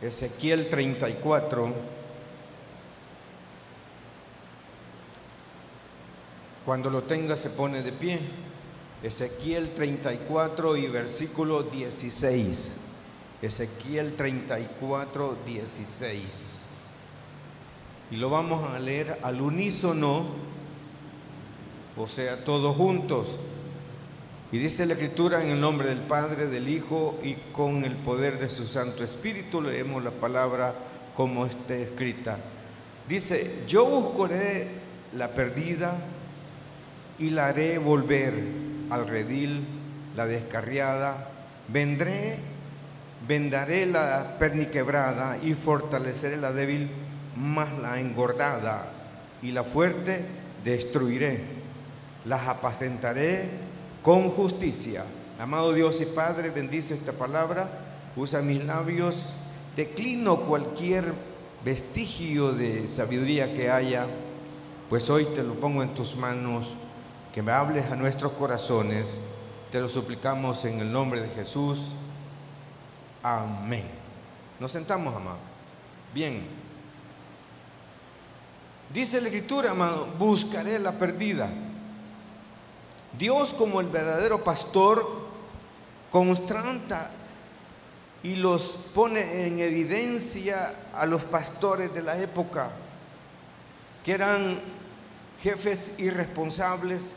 Ezequiel 34. Cuando lo tenga se pone de pie. Ezequiel 34 y versículo 16. Ezequiel 34, 16. Y lo vamos a leer al unísono, o sea, todos juntos. Y dice la escritura en el nombre del Padre, del Hijo y con el poder de su Santo Espíritu, leemos la palabra como está escrita. Dice, yo buscaré la perdida y la haré volver al redil, la descarriada, vendré, vendaré la perniquebrada y fortaleceré la débil, más la engordada y la fuerte destruiré, las apacentaré con justicia. Amado Dios y Padre, bendice esta palabra, usa mis labios, declino cualquier vestigio de sabiduría que haya, pues hoy te lo pongo en tus manos, que me hables a nuestros corazones, te lo suplicamos en el nombre de Jesús. Amén. Nos sentamos, amado. Bien. Dice la escritura, amado, buscaré la perdida. Dios como el verdadero pastor constranta y los pone en evidencia a los pastores de la época, que eran jefes irresponsables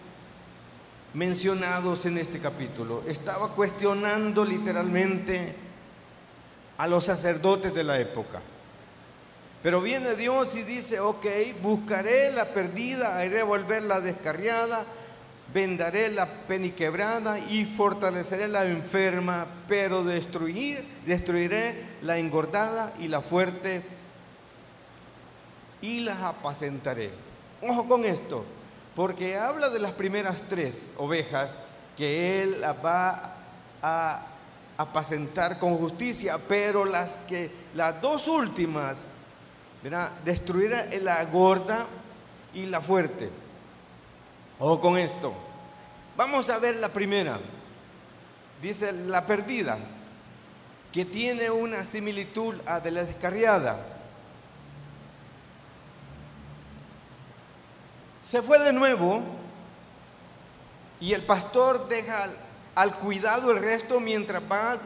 mencionados en este capítulo. Estaba cuestionando literalmente a los sacerdotes de la época. Pero viene Dios y dice, ok, buscaré la perdida, haré volver la descarriada, vendaré la peniquebrada y fortaleceré la enferma, pero destruir, destruiré la engordada y la fuerte y las apacentaré. Ojo con esto, porque habla de las primeras tres ovejas que él las va a apacentar con justicia, pero las que las dos últimas, ¿verdad? destruirá la gorda y la fuerte. Ojo con esto. Vamos a ver la primera. Dice la perdida, que tiene una similitud a de la descarriada. Se fue de nuevo y el pastor deja al cuidado el resto mientras va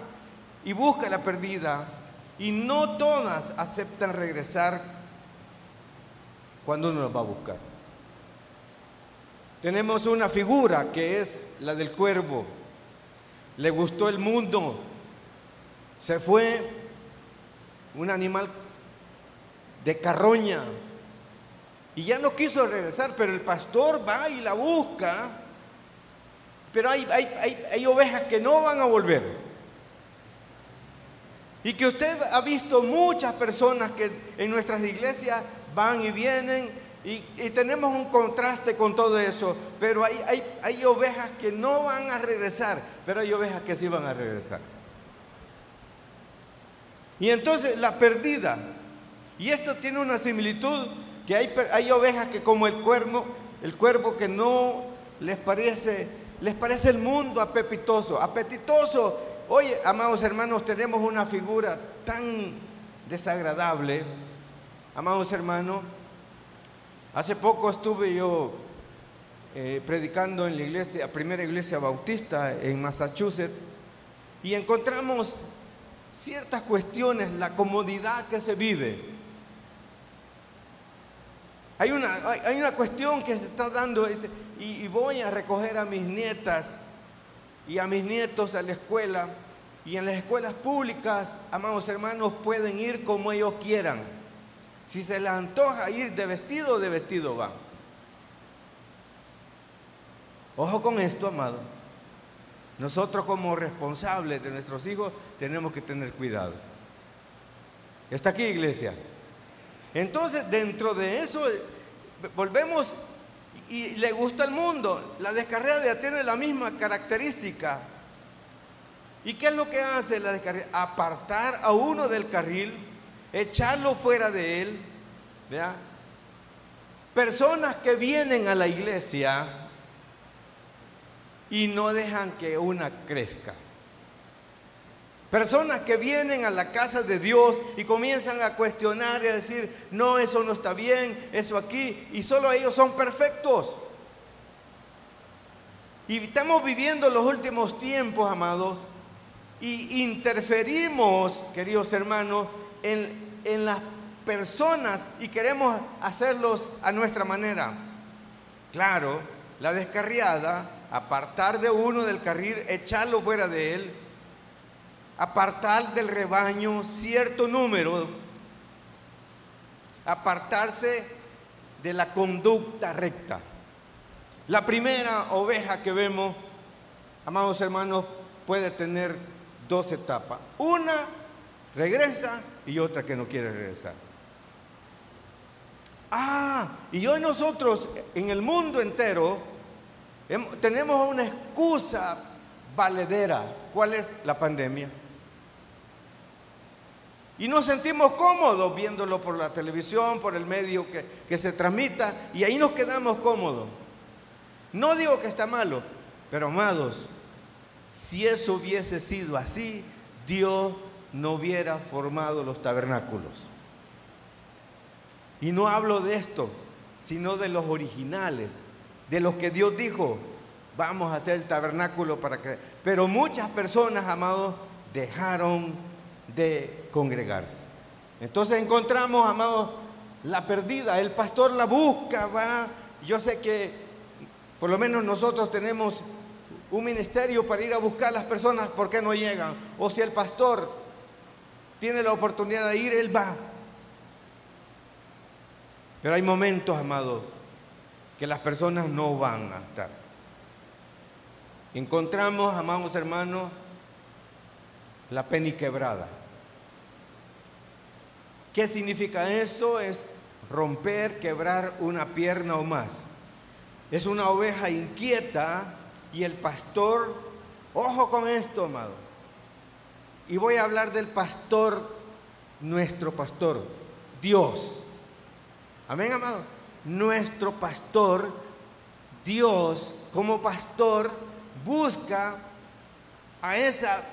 y busca la perdida. Y no todas aceptan regresar cuando uno los va a buscar. Tenemos una figura que es la del cuervo. Le gustó el mundo. Se fue un animal de carroña. Y ya no quiso regresar, pero el pastor va y la busca. Pero hay, ovejas que no van a volver. Y que usted ha visto muchas personas que en nuestras iglesias van y vienen y, tenemos un contraste con todo eso, pero hay, hay, hay ovejas que no van a regresar, pero hay ovejas que sí van a regresar. Y entonces la perdida, y esto tiene una similitud, que hay, hay ovejas que como el cuervo, el cuervo que no les parece, les parece el mundo apetitoso, apetitoso. Oye, amados hermanos, tenemos una figura tan desagradable, amados hermanos, Hace poco estuve yo eh, predicando en la iglesia, primera iglesia bautista en Massachusetts, y encontramos ciertas cuestiones, la comodidad que se vive. Hay una, hay una cuestión que se está dando, este, y, y voy a recoger a mis nietas y a mis nietos a la escuela, y en las escuelas públicas, amados hermanos, pueden ir como ellos quieran. Si se le antoja ir de vestido, de vestido va. Ojo con esto, amado. Nosotros como responsables de nuestros hijos tenemos que tener cuidado. ¿Está aquí, iglesia? Entonces, dentro de eso, volvemos y le gusta el mundo. La descarriada tiene la misma característica. ¿Y qué es lo que hace la descarriada? Apartar a uno del carril echarlo fuera de él. Personas que vienen a la iglesia y no dejan que una crezca. Personas que vienen a la casa de Dios y comienzan a cuestionar y a decir, no, eso no está bien, eso aquí, y solo ellos son perfectos. Y estamos viviendo los últimos tiempos, amados, y interferimos, queridos hermanos, en, las personas y queremos hacerlos a nuestra manera. Claro, la descarriada, apartar de uno del carril, echarlo fuera de él, apartar del rebaño cierto número, apartarse de la conducta recta. La primera oveja que vemos, amados hermanos, puede tener dos etapas. Una regresa y otra que no quiere regresar. Ah, y hoy nosotros en el mundo entero tenemos una excusa valedera. ¿Cuál es la pandemia? Y nos sentimos cómodos viéndolo por la televisión, por el medio que, que se transmita, y ahí nos quedamos cómodos. No digo que está malo, pero amados, si eso hubiese sido así, Dios no hubiera formado los tabernáculos. Y no hablo de esto, sino de los originales, de los que Dios dijo, vamos a hacer el tabernáculo para que... Pero muchas personas, amados, dejaron de congregarse. Entonces encontramos, amados, la perdida. El pastor la busca, va. Yo sé que por lo menos nosotros tenemos un ministerio para ir a buscar a las personas, ¿por qué no llegan? O si el pastor tiene la oportunidad de ir, él va. Pero hay momentos, amado, que las personas no van a estar. Encontramos, amados hermanos, la quebrada. ¿Qué significa esto? Es romper, quebrar una pierna o más. Es una oveja inquieta y el pastor, ojo con esto, amado. Y voy a hablar del pastor, nuestro pastor, Dios. Amén, amado. Nuestro pastor, Dios, como pastor, busca a esa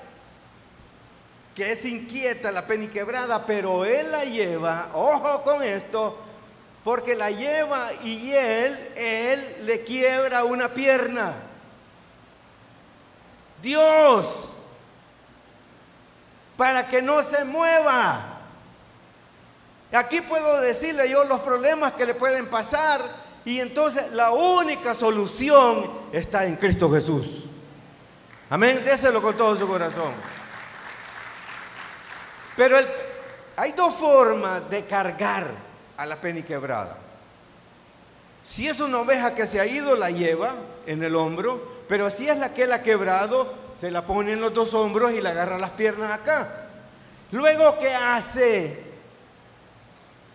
que es inquieta, la peniquebrada, pero él la lleva, ojo con esto, porque la lleva y él, él le quiebra una pierna. Dios, para que no se mueva. Aquí puedo decirle yo los problemas que le pueden pasar y entonces la única solución está en Cristo Jesús. Amén, déselo con todo su corazón. Pero hay dos formas de cargar a la quebrada. Si es una oveja que se ha ido, la lleva en el hombro, pero si es la que la ha quebrado, se la pone en los dos hombros y la agarra las piernas acá. Luego, ¿qué hace?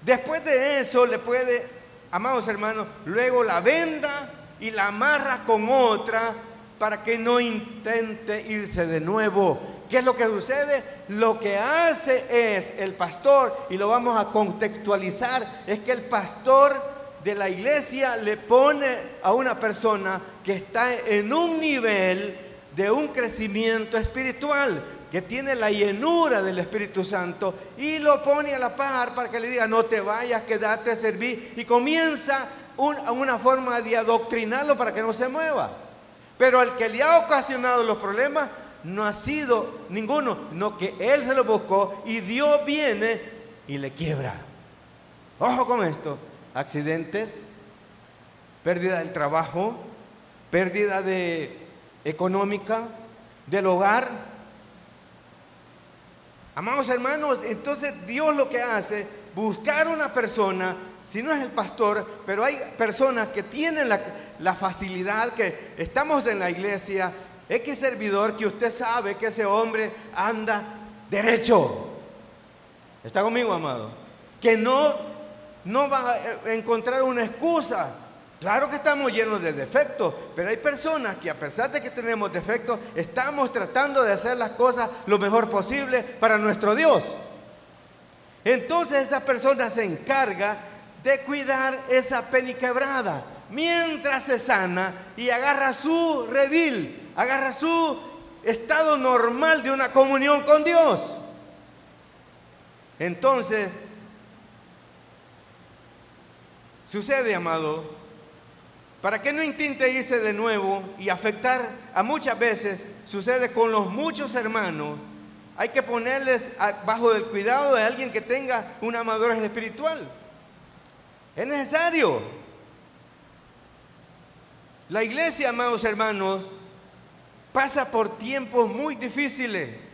Después de eso le puede, amados hermanos, luego la venda y la amarra con otra para que no intente irse de nuevo. ¿Qué es lo que sucede? Lo que hace es el pastor, y lo vamos a contextualizar, es que el pastor de la iglesia le pone a una persona que está en un nivel de un crecimiento espiritual que tiene la llenura del Espíritu Santo y lo pone a la par para que le diga, no te vayas, quédate a servir y comienza una forma de adoctrinarlo para que no se mueva. Pero el que le ha ocasionado los problemas no ha sido ninguno, no que él se lo buscó y Dios viene y le quiebra. Ojo con esto, accidentes, pérdida del trabajo, pérdida de económica, del hogar, Amados hermanos, entonces Dios lo que hace, buscar una persona, si no es el pastor, pero hay personas que tienen la, facilidad, que estamos en la iglesia, X servidor que usted sabe que ese hombre anda derecho. ¿Está conmigo, amado? Que no, no va a encontrar una excusa Claro que estamos llenos de defectos, pero hay personas que a pesar de que tenemos defectos, estamos tratando de hacer las cosas lo mejor posible para nuestro Dios. Entonces esa persona se encarga de cuidar esa peniquebrada mientras se sana y agarra su redil, agarra su estado normal de una comunión con Dios. Entonces, sucede, amado, para que no intente irse de nuevo y afectar a muchas veces, sucede con los muchos hermanos, hay que ponerles bajo el cuidado de alguien que tenga una madurez espiritual. Es necesario. La iglesia, amados hermanos, pasa por tiempos muy difíciles.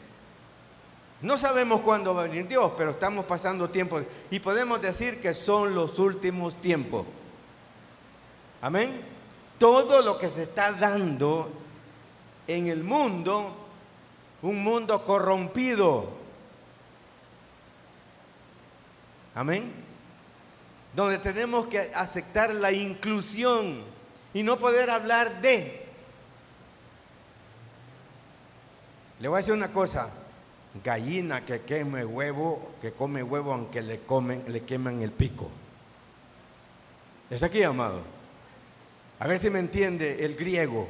No sabemos cuándo va a venir Dios, pero estamos pasando tiempos y podemos decir que son los últimos tiempos. Amén. Todo lo que se está dando en el mundo, un mundo corrompido. Amén donde tenemos que aceptar la inclusión y no poder hablar de. Le voy a decir una cosa, gallina que queme huevo, que come huevo aunque le comen, le queman el pico. ¿Está aquí, amado? A ver si me entiende el griego.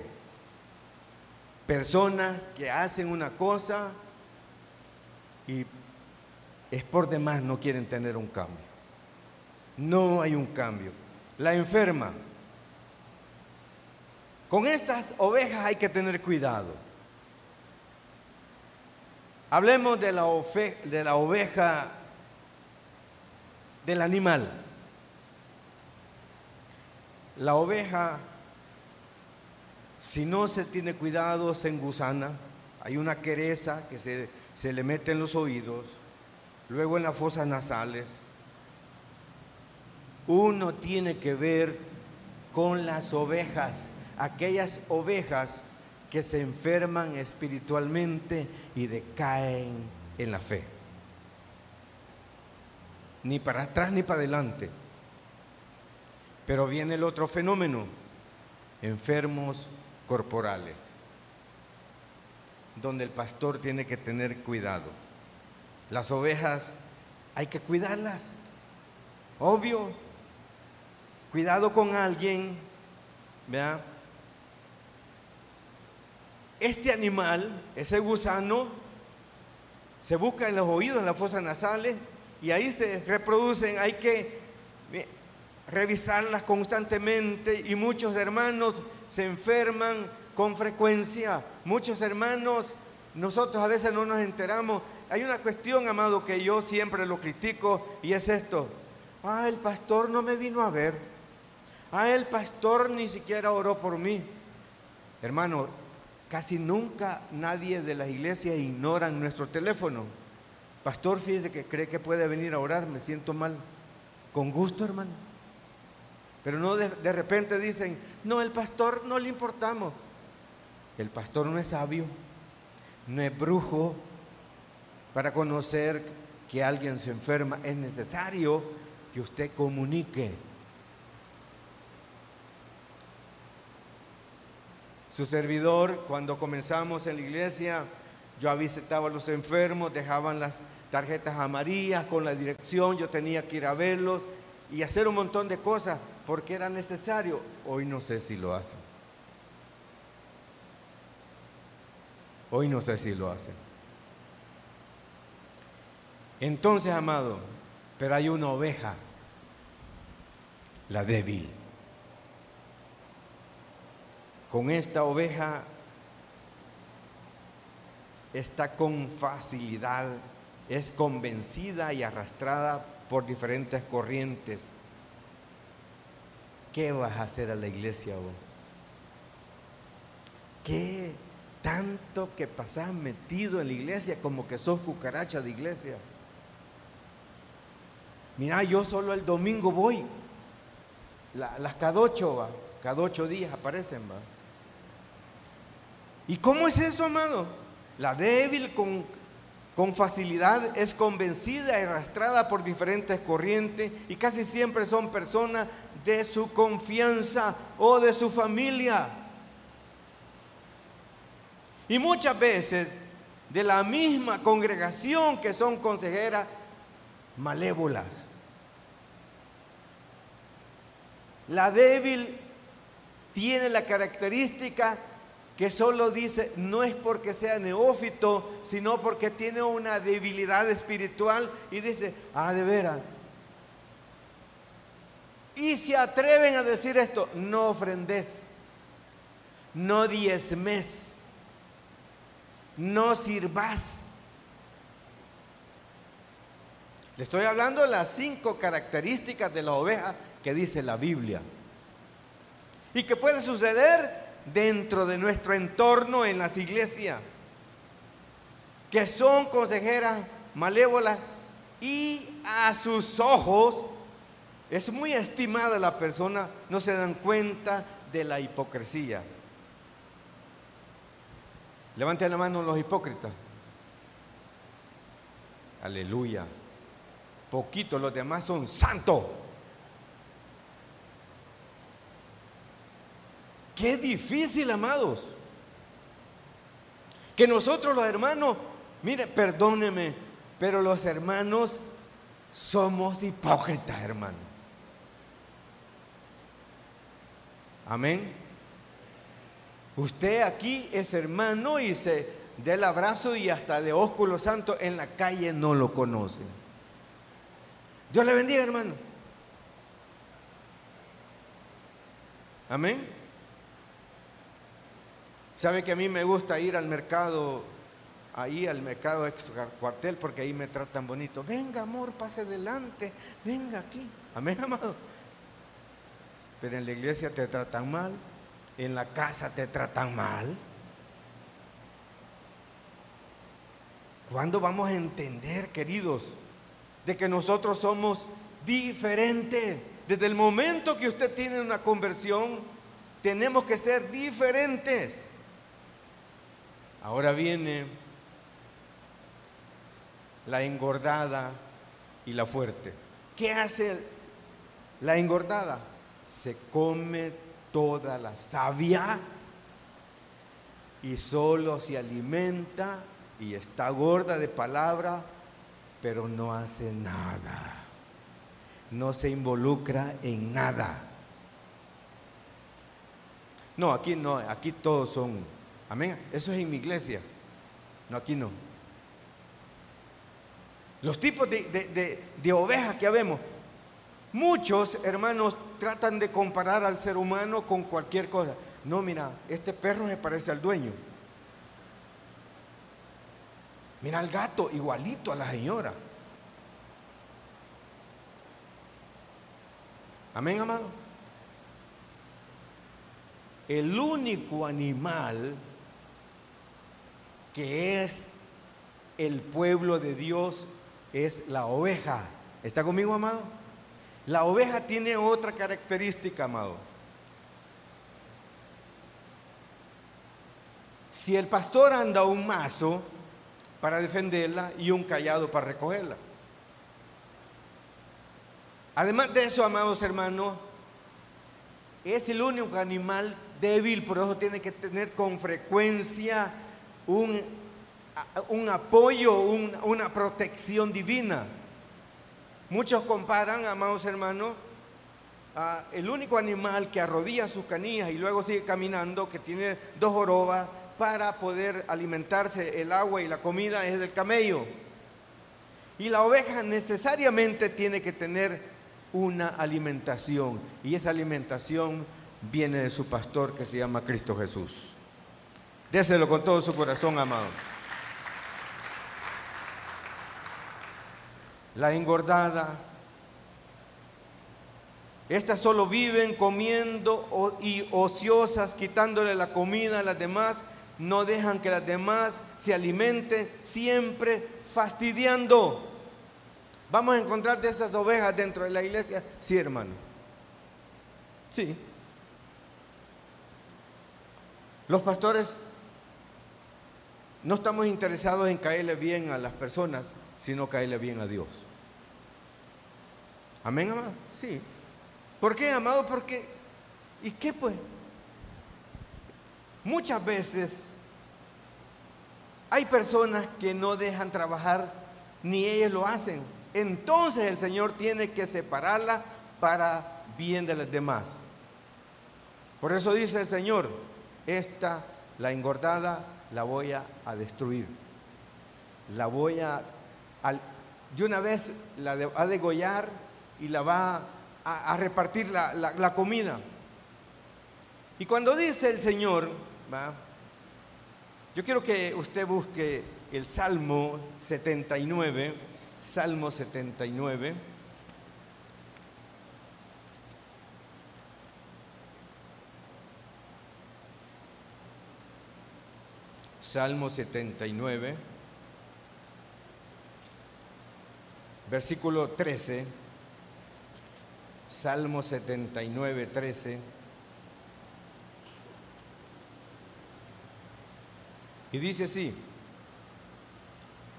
Personas que hacen una cosa y es por demás no quieren tener un cambio no hay un cambio. La enferma. Con estas ovejas hay que tener cuidado. Hablemos de la, de la oveja del animal. La oveja, si no se tiene cuidado, se engusana. Hay una quereza que se, se le mete en los oídos, luego en las fosas nasales, uno tiene que ver con las ovejas, aquellas ovejas que se enferman espiritualmente y decaen en la fe. Ni para atrás ni para adelante. Pero viene el otro fenómeno, enfermos corporales, donde el pastor tiene que tener cuidado. Las ovejas hay que cuidarlas, obvio, Cuidado con alguien, vea. Este animal, ese gusano, se busca en los oídos, en las fosas nasales, y ahí se reproducen. Hay que revisarlas constantemente y muchos hermanos se enferman con frecuencia. Muchos hermanos, nosotros a veces no nos enteramos. Hay una cuestión, amado, que yo siempre lo critico y es esto. Ah, el pastor no me vino a ver. Ah, el pastor ni siquiera oró por mí. Hermano, casi nunca nadie de las iglesias ignora nuestro teléfono. Pastor, fíjese que cree que puede venir a orar, me siento mal. Con gusto, hermano. Pero no de, de repente dicen, no, el pastor no le importamos. El pastor no es sabio, no es brujo para conocer que alguien se enferma. Es necesario que usted comunique Su servidor, cuando comenzamos en la iglesia, yo visitaba a los enfermos, dejaban las tarjetas amarillas con la dirección, yo tenía que ir a verlos y hacer un montón de cosas porque era necesario. Hoy no sé si lo hacen. Hoy no sé si lo hacen. Entonces, amado, pero hay una oveja, la débil. Con esta oveja está con facilidad, es convencida y arrastrada por diferentes corrientes. ¿Qué vas a hacer a la iglesia vos? ¿Qué tanto que pasás metido en la iglesia como que sos cucaracha de iglesia? Mira, yo solo el domingo voy. las cada ocho, cada ocho días aparecen, va. ¿Y cómo es eso, amado? La débil con, con facilidad es convencida y arrastrada por diferentes corrientes y casi siempre son personas de su confianza o de su familia. Y muchas veces de la misma congregación que son consejeras malévolas. La débil tiene la característica que solo dice, no es porque sea neófito, sino porque tiene una debilidad espiritual y dice, ah, de veras. Y se atreven a decir esto, no ofrendes, no diezmes, no sirvas. Le estoy hablando de las cinco características de la oveja que dice la Biblia. Y que puede suceder dentro de nuestro entorno en las iglesias, que son consejeras malévolas y a sus ojos es muy estimada la persona, no se dan cuenta de la hipocresía. Levanten la mano los hipócritas. Aleluya. Poquito, los demás son santos. Qué difícil, amados. Que nosotros los hermanos, mire, perdóneme, pero los hermanos somos hipócritas, hermano. Amén. Usted aquí es hermano y se da el abrazo y hasta de ósculo santo en la calle no lo conoce. Dios le bendiga, hermano. Amén. ¿Sabe que a mí me gusta ir al mercado, ahí al mercado ex cuartel, porque ahí me tratan bonito? Venga, amor, pase adelante, venga aquí. Amén, amado. Pero en la iglesia te tratan mal, en la casa te tratan mal. ¿Cuándo vamos a entender, queridos, de que nosotros somos diferentes? Desde el momento que usted tiene una conversión, tenemos que ser diferentes. Ahora viene la engordada y la fuerte. ¿Qué hace la engordada? Se come toda la savia y solo se alimenta y está gorda de palabra, pero no hace nada. No se involucra en nada. No, aquí no, aquí todos son Amén. Eso es en mi iglesia. No, aquí no. Los tipos de, ovejas que vemos. Muchos hermanos tratan de comparar al ser humano con cualquier cosa. No, mira, este perro se parece al dueño. Mira al gato, igualito a la señora. Amén, amado. El único animal que es el pueblo de Dios, es la oveja. ¿Está conmigo, amado? La oveja tiene otra característica, amado. Si el pastor anda un mazo para defenderla y un callado para recogerla. Además de eso, amados hermanos, es el único animal débil, por eso tiene que tener con frecuencia un, un apoyo, una protección divina. Muchos comparan, amados hermanos, a el único animal que arrodilla sus canillas y luego sigue caminando, que tiene dos jorobas para poder alimentarse el agua y la comida es del camello. Y la oveja necesariamente tiene que tener una alimentación y esa alimentación viene de su pastor que se llama Cristo Jesús. Déselo con todo su corazón, amado. La engordada. Estas solo viven comiendo y ociosas, quitándole la comida a las demás. No dejan que las demás se alimenten, siempre fastidiando. ¿Vamos a encontrar de esas ovejas dentro de la iglesia? Sí, hermano. Sí. Los pastores no estamos interesados en caerle bien a las personas, sino caerle bien a Dios. Amén, amado. Sí. ¿Por qué, amado? Porque, ¿y qué pues? Muchas veces hay personas que no dejan trabajar, ni ellos lo hacen. Entonces el Señor tiene que separarla para bien de las demás. Por eso dice el Señor, esta la engordada la voy a, destruir. La voy a, de una vez la de, a degollar y la va a, repartir la, comida. Y cuando dice el Señor, yo quiero que usted busque el Salmo 79, Salmo 79. Salmo 79, versículo 13. Salmo 79, 13. Y dice así,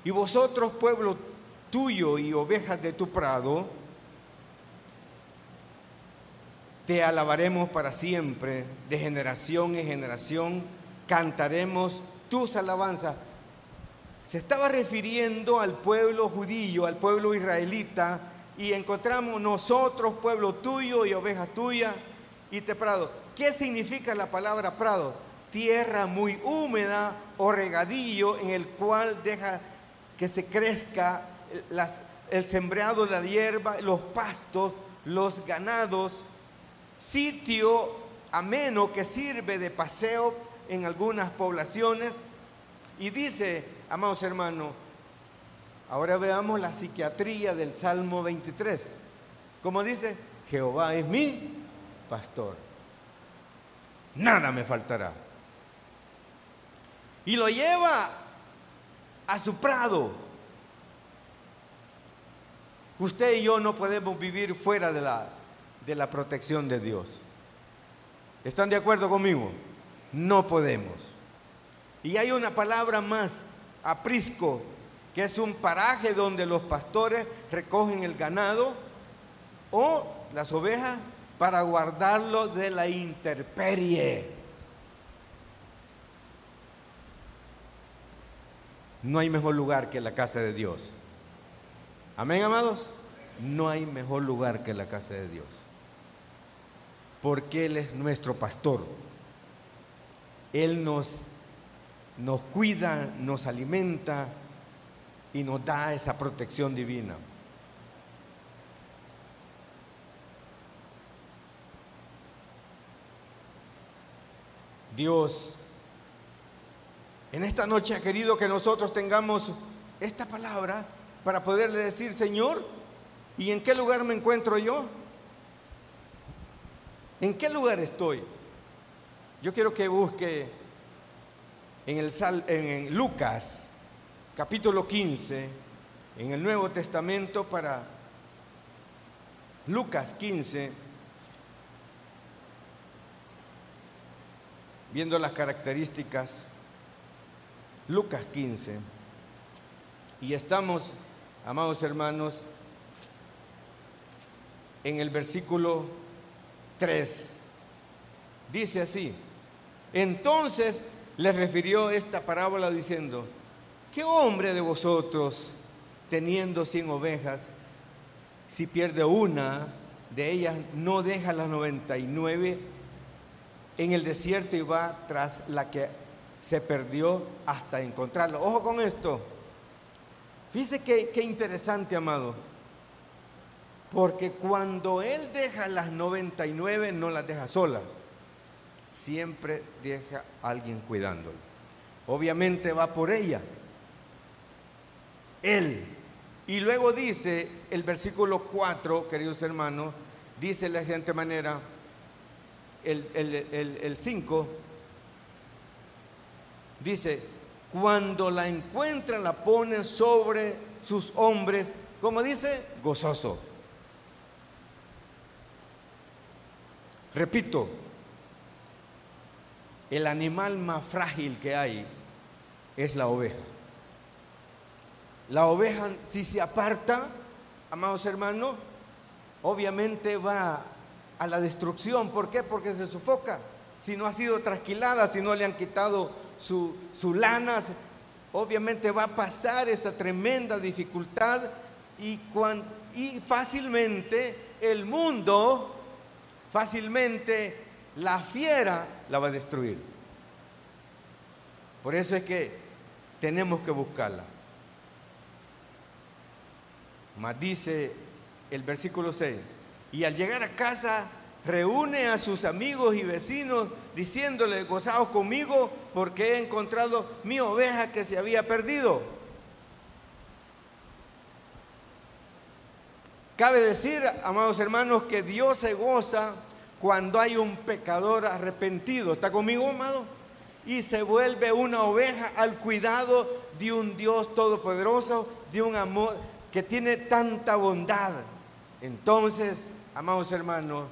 y vosotros pueblo tuyo y ovejas de tu prado, te alabaremos para siempre, de generación en generación, cantaremos tus alabanzas. Se estaba refiriendo al pueblo judío, al pueblo israelita, y encontramos nosotros, pueblo tuyo y oveja tuya, y te prado. ¿Qué significa la palabra prado? Tierra muy húmeda o regadillo en el cual deja que se crezca el sembrado, la hierba, los pastos, los ganados, sitio ameno que sirve de paseo en algunas poblaciones. Y dice, amados hermanos, ahora veamos la psiquiatría del Salmo 23. Como dice, Jehová es mi pastor. Nada me faltará. Y lo lleva a su prado. Usted y yo no podemos vivir fuera de la, de la protección de Dios. ¿Están de acuerdo conmigo? No podemos. Y hay una palabra más, aprisco, que es un paraje donde los pastores recogen el ganado o las ovejas para guardarlo de la intemperie. No hay mejor lugar que la casa de Dios. Amén, amados. No hay mejor lugar que la casa de Dios. Porque Él es nuestro pastor. Él nos, nos cuida, nos alimenta y nos da esa protección divina. Dios, en esta noche ha querido que nosotros tengamos esta palabra para poderle decir, Señor, ¿y en qué lugar me encuentro yo? ¿En qué lugar estoy? Yo quiero que busque en, Lucas capítulo 15, en el Nuevo Testamento para Lucas 15, viendo las características, Lucas 15, y estamos, amados hermanos, en el versículo 3. Dice así, entonces le refirió esta parábola diciendo, ¿qué hombre de vosotros, teniendo cien ovejas, si pierde una de ellas, no deja las 99 en el desierto y va tras la que se perdió hasta encontrarla? Ojo con esto. Fíjese qué, qué interesante, amado. Porque cuando Él deja las 99, no las deja solas siempre deja a alguien cuidándolo. Obviamente va por ella. Él. Y luego dice el versículo 4, queridos hermanos, dice de la siguiente manera, el 5, dice, cuando la encuentra la pone sobre sus hombres, como dice, gozoso. Repito, el animal más frágil que hay es la oveja. La oveja, si se aparta, amados hermanos, obviamente va a la destrucción. ¿Por qué? Porque se sofoca. Si no ha sido trasquilada, si no le han quitado su, su obviamente va a pasar esa tremenda dificultad y fácilmente el mundo, fácilmente la fiera la va a destruir. Por eso es que tenemos que buscarla. Mas dice el versículo 6, y al llegar a casa reúne a sus amigos y vecinos diciéndole, gozaos conmigo porque he encontrado mi oveja que se había perdido. Cabe decir, amados hermanos, que Dios se goza cuando hay un pecador arrepentido. ¿Está conmigo, amado? Y se vuelve una oveja al cuidado de un Dios todopoderoso, de un amor que tiene tanta bondad. Entonces, amados hermanos,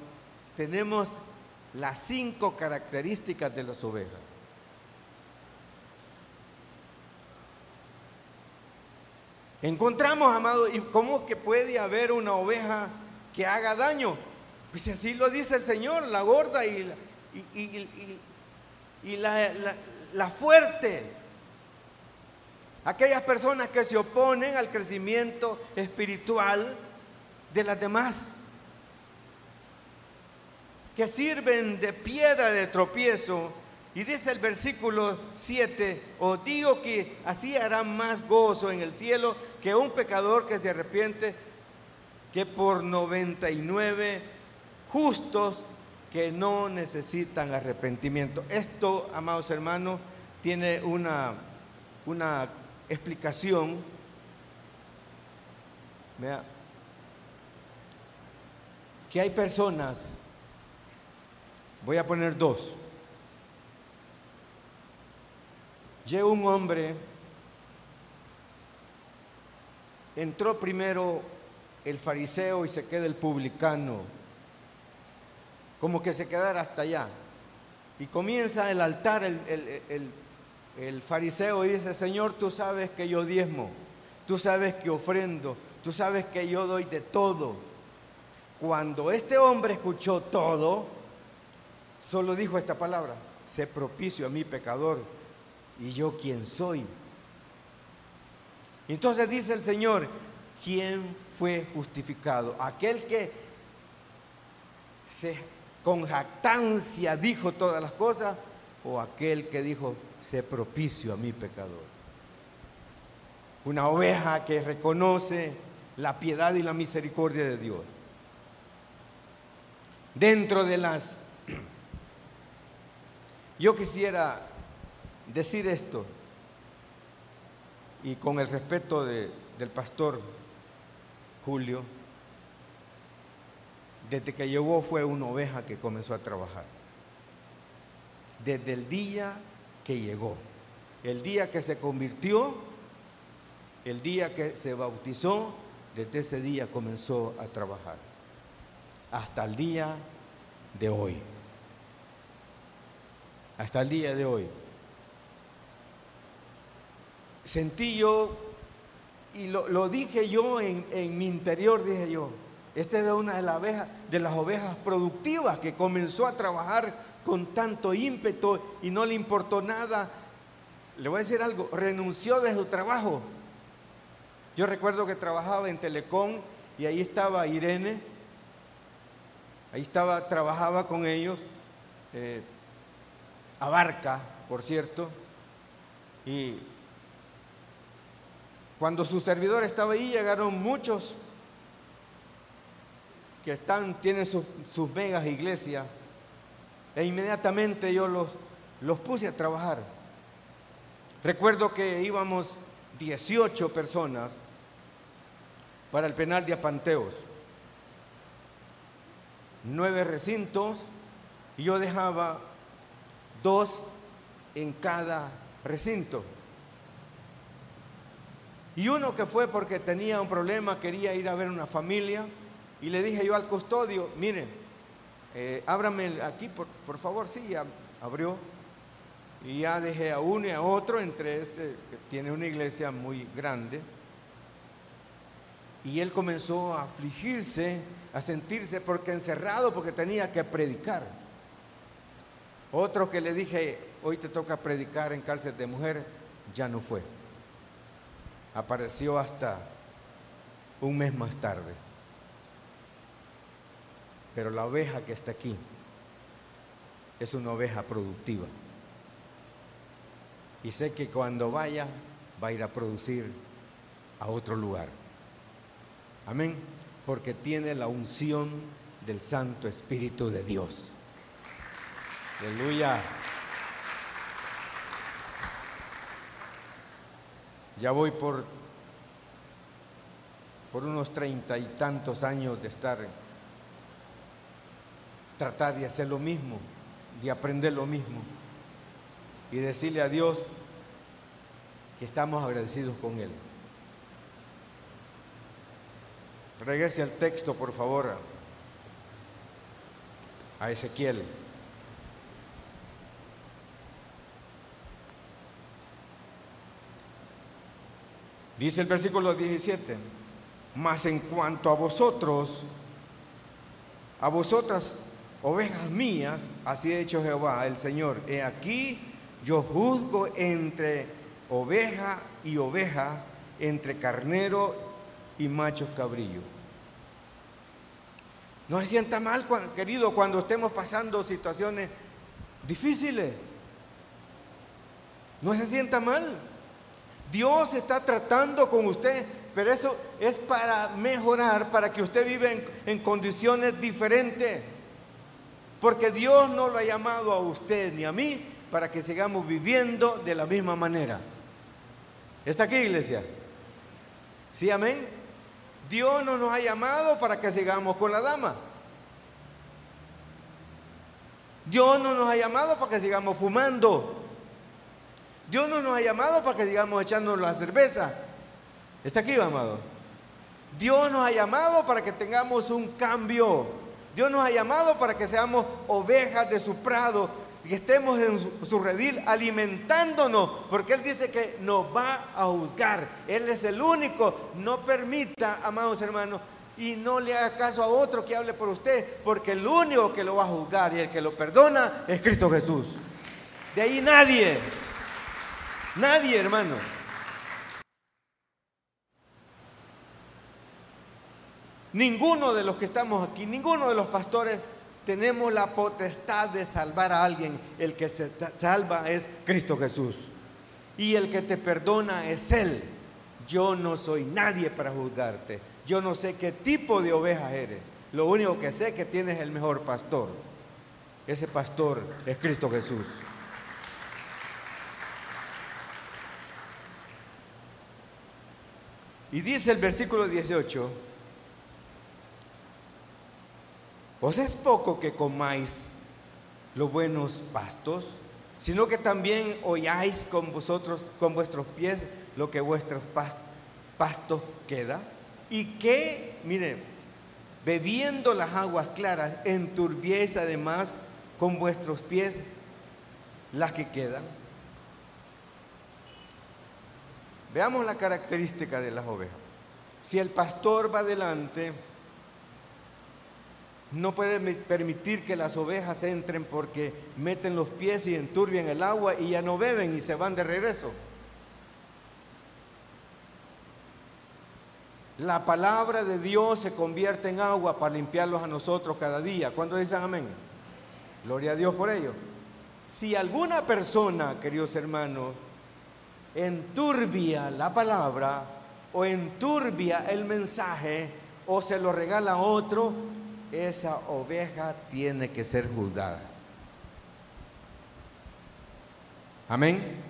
tenemos las cinco características de las ovejas. Encontramos, amado, ¿y cómo que puede haber una oveja que haga daño? Pues así lo dice el Señor, la gorda y, la, la fuerte. Aquellas personas que se oponen al crecimiento espiritual de las demás que sirven de piedra de tropiezo. Y dice el versículo 7, os digo que así hará más gozo en el cielo que un pecador que se arrepiente que por 99 justos que no necesitan arrepentimiento. Esto, amados hermanos, tiene una, una explicación. Vea, que hay personas Voy a poner dos. Llega un hombre, entró primero el fariseo y se queda el publicano, como que se quedara hasta allá. Y comienza el altar, el, el, el fariseo y dice, Señor, tú sabes que yo diezmo, tú sabes que ofrendo, tú sabes que yo doy de todo. Cuando este hombre escuchó todo, Solo dijo esta palabra, sé propicio a mi pecador y yo quién soy. Entonces dice el Señor, ¿quién fue justificado? Aquel que se, con jactancia dijo todas las cosas o aquel que dijo, sé propicio a mi pecador. Una oveja que reconoce la piedad y la misericordia de Dios. Dentro de las yo quisiera decir esto, y con el respeto del pastor Julio, desde que llegó fue una oveja que comenzó a trabajar. Desde el día que llegó, el día que se convirtió, el día que se bautizó, desde ese día comenzó a trabajar. Hasta el día de hoy hasta el día de hoy. Sentí yo, y lo, dije yo en, mi interior, dije yo, esta es una de ovejas, de las ovejas productivas que comenzó a trabajar con tanto ímpetu y no le importó nada. Le voy a decir algo, renunció de su trabajo. Yo recuerdo que trabajaba en Telecom y ahí estaba Irene, ahí estaba, trabajaba con ellos. Eh, Abarca, por cierto, y cuando su servidor estaba ahí llegaron muchos que están, tienen sus, megas iglesias e inmediatamente yo los, los puse a trabajar. Recuerdo que íbamos 18 personas para el penal de Apanteos, nueve recintos, y yo dejaba dos en cada recinto. Y uno que fue porque tenía un problema, quería ir a ver una familia, y le dije yo al custodio, mire, eh, ábrame aquí, por, por, favor, sí, abrió. Y ya dejé a uno y a otro, entre ese que tiene una iglesia muy grande. Y él comenzó a afligirse, a sentirse porque encerrado, porque tenía que predicar. Otro que le dije, hoy te toca predicar en cárcel de mujer, ya no fue. Apareció hasta un mes más tarde. Pero la oveja que está aquí es una oveja productiva. y sé que cuando vaya va a ir a producir a otro lugar. Amén. Porque tiene la unción del Santo Espíritu de Dios. Aleluya. Ya voy por, por unos treinta y tantos años de estar, tratar de hacer lo mismo, de aprender lo mismo y decirle a Dios que estamos agradecidos con Él. Regrese al texto, por favor, a Ezequiel. Dice el versículo 17, mas en cuanto a vosotros, a vosotras, ovejas mías, así ha dicho Jehová el Señor, he aquí yo juzgo entre oveja y oveja, entre carnero y macho cabrillo. No se sienta mal, querido, cuando estemos pasando situaciones difíciles. No se sienta mal. Dios está tratando con usted, pero eso es para mejorar, para que usted viva en, condiciones diferentes. Porque Dios no lo ha llamado a usted ni a mí para que sigamos viviendo de la misma manera. ¿Está aquí, iglesia? ¿Sí, amén? Dios no nos ha llamado para que sigamos con la dama. Dios no nos ha llamado para que sigamos fumando. Dios no nos ha llamado para que sigamos echándonos la cerveza. Está aquí, amado. Dios nos ha llamado para que tengamos un cambio. Dios nos ha llamado para que seamos ovejas de su prado y estemos en su, redil alimentándonos, porque Él dice que nos va a juzgar. Él es el único. No permita, amados hermanos, y no le haga caso a otro que hable por usted, porque el único que lo va a juzgar y el que lo perdona es Cristo Jesús. De ahí nadie. Nadie, hermano. Ninguno de los que estamos aquí, ninguno de los pastores tenemos la potestad de salvar a alguien. El que se salva es Cristo Jesús. Y el que te perdona es Él. Yo no soy nadie para juzgarte. Yo no sé qué tipo de oveja eres. Lo único que sé es que tienes el mejor pastor. Ese pastor es Cristo Jesús. Y dice el versículo 18, ¿os es poco que comáis los buenos pastos, sino que también oyáis con vosotros, con vuestros pies, lo que vuestros pastos queda? Y que, miren, bebiendo las aguas claras, enturbiéis además con vuestros pies las que quedan. Veamos la característica de las ovejas. Si el pastor va adelante, no puede permitir que las ovejas entren porque meten los pies y enturbian el agua y ya no beben y se van de regreso. La palabra de Dios se convierte en agua para limpiarlos a nosotros cada día. ¿Cuándo dicen amén? Gloria a Dios por ello. Si alguna persona, queridos hermanos, enturbia la palabra o enturbia el mensaje o se lo regala a otro, esa oveja tiene que ser juzgada. Amén.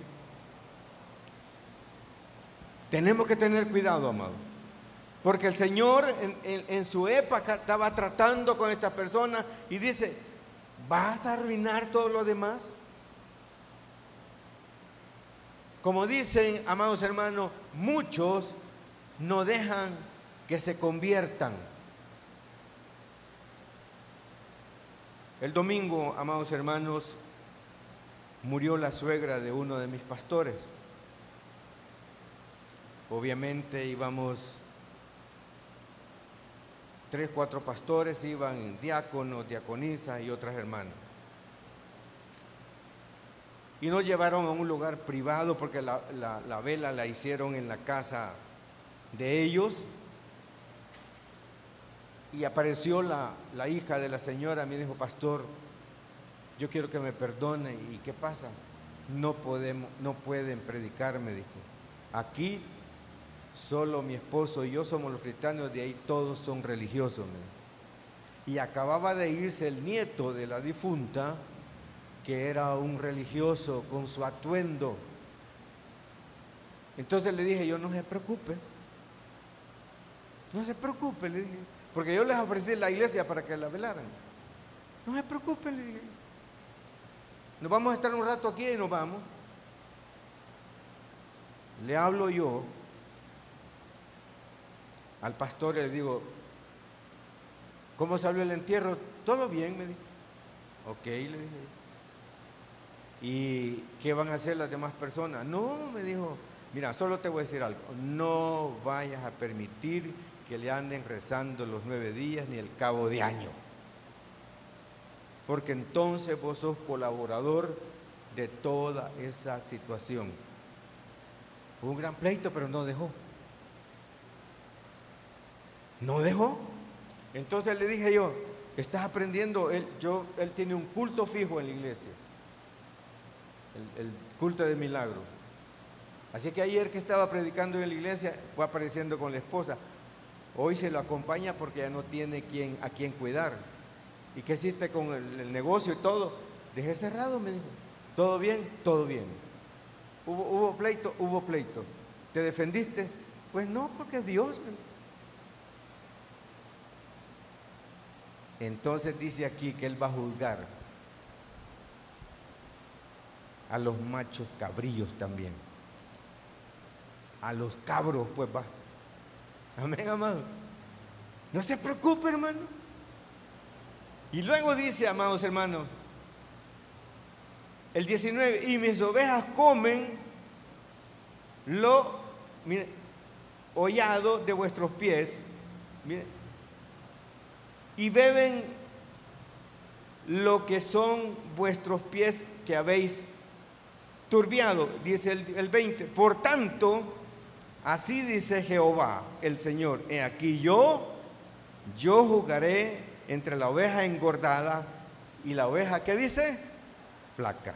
Tenemos que tener cuidado, amado. Porque el Señor en, en, su época estaba tratando con estas personas y dice, ¿vas a arruinar todo lo demás? Como dicen, amados hermanos, muchos no dejan que se conviertan. El domingo, amados hermanos, murió la suegra de uno de mis pastores. Obviamente íbamos tres, cuatro pastores, iban diáconos, diaconisas y otras hermanas y nos llevaron a un lugar privado porque la, vela la hicieron en la casa de ellos. Y apareció la, la, hija de la señora, me dijo, pastor, yo quiero que me perdone. ¿Y qué pasa? no, podemos, no pueden predicar, me dijo. Aquí solo mi esposo y yo somos los cristianos, de ahí todos son religiosos. Y acababa de irse el nieto de la difunta, que era un religioso con su atuendo. Entonces le dije, yo no se preocupe, no se preocupe, le dije, porque yo les ofrecí la iglesia para que la velaran. No se preocupe, le dije. Nos vamos a estar un rato aquí y nos vamos. Le hablo yo al pastor y le digo, ¿cómo salió el entierro? Todo bien, me dijo. Ok, le dije. ¿Y qué van a hacer las demás personas? No, me dijo, mira, solo te voy a decir algo, no vayas a permitir que le anden rezando los nueve días ni el cabo de año porque entonces vos sos colaborador de toda esa situación. Hubo un gran pleito, pero no dejó. No dejó. Entonces le dije yo, estás aprendiendo, él, yo, él tiene un culto fijo en la iglesia, el, el culto de milagro. Así que ayer que estaba predicando en la iglesia, fue apareciendo con la esposa. Hoy se lo acompaña porque ya no tiene a quien cuidar. ¿Y qué hiciste con el, negocio y todo? Dejé cerrado, me dijo. ¿Todo bien? Todo bien. ¿Hubo, hubo pleito? Hubo pleito. ¿Te defendiste? Pues no, porque Dios. Entonces dice aquí que Él va a juzgar a los machos cabrillos también. A los cabros, pues va. Amén, amado. No se preocupe, hermano. Y luego dice, amados hermanos, el 19, y mis ovejas comen lo hollado de vuestros pies, y beben lo que son vuestros pies que habéis turbiado, dice el, el 20. Por tanto, así dice Jehová, el Señor, he aquí yo, yo jugaré entre la oveja engordada y la oveja que dice flaca.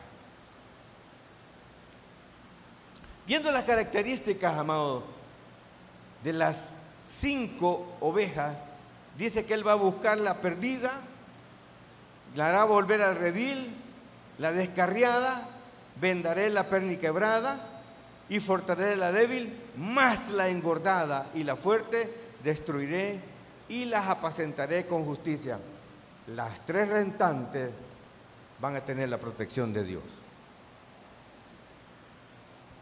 Viendo las características, amado, de las cinco ovejas, dice que él va a buscar la perdida, la hará volver al redil, la descarriada, vendaré la perni quebrada y fortaleceré la débil, más la engordada y la fuerte destruiré y las apacentaré con justicia. Las tres rentantes van a tener la protección de Dios.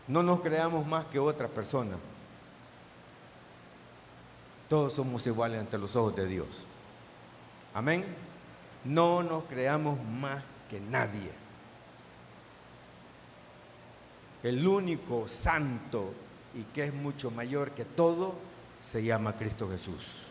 No nos creamos más que otra persona. Todos somos iguales ante los ojos de Dios. Amén. No nos creamos más que nadie. El único santo y que es mucho mayor que todo se llama Cristo Jesús.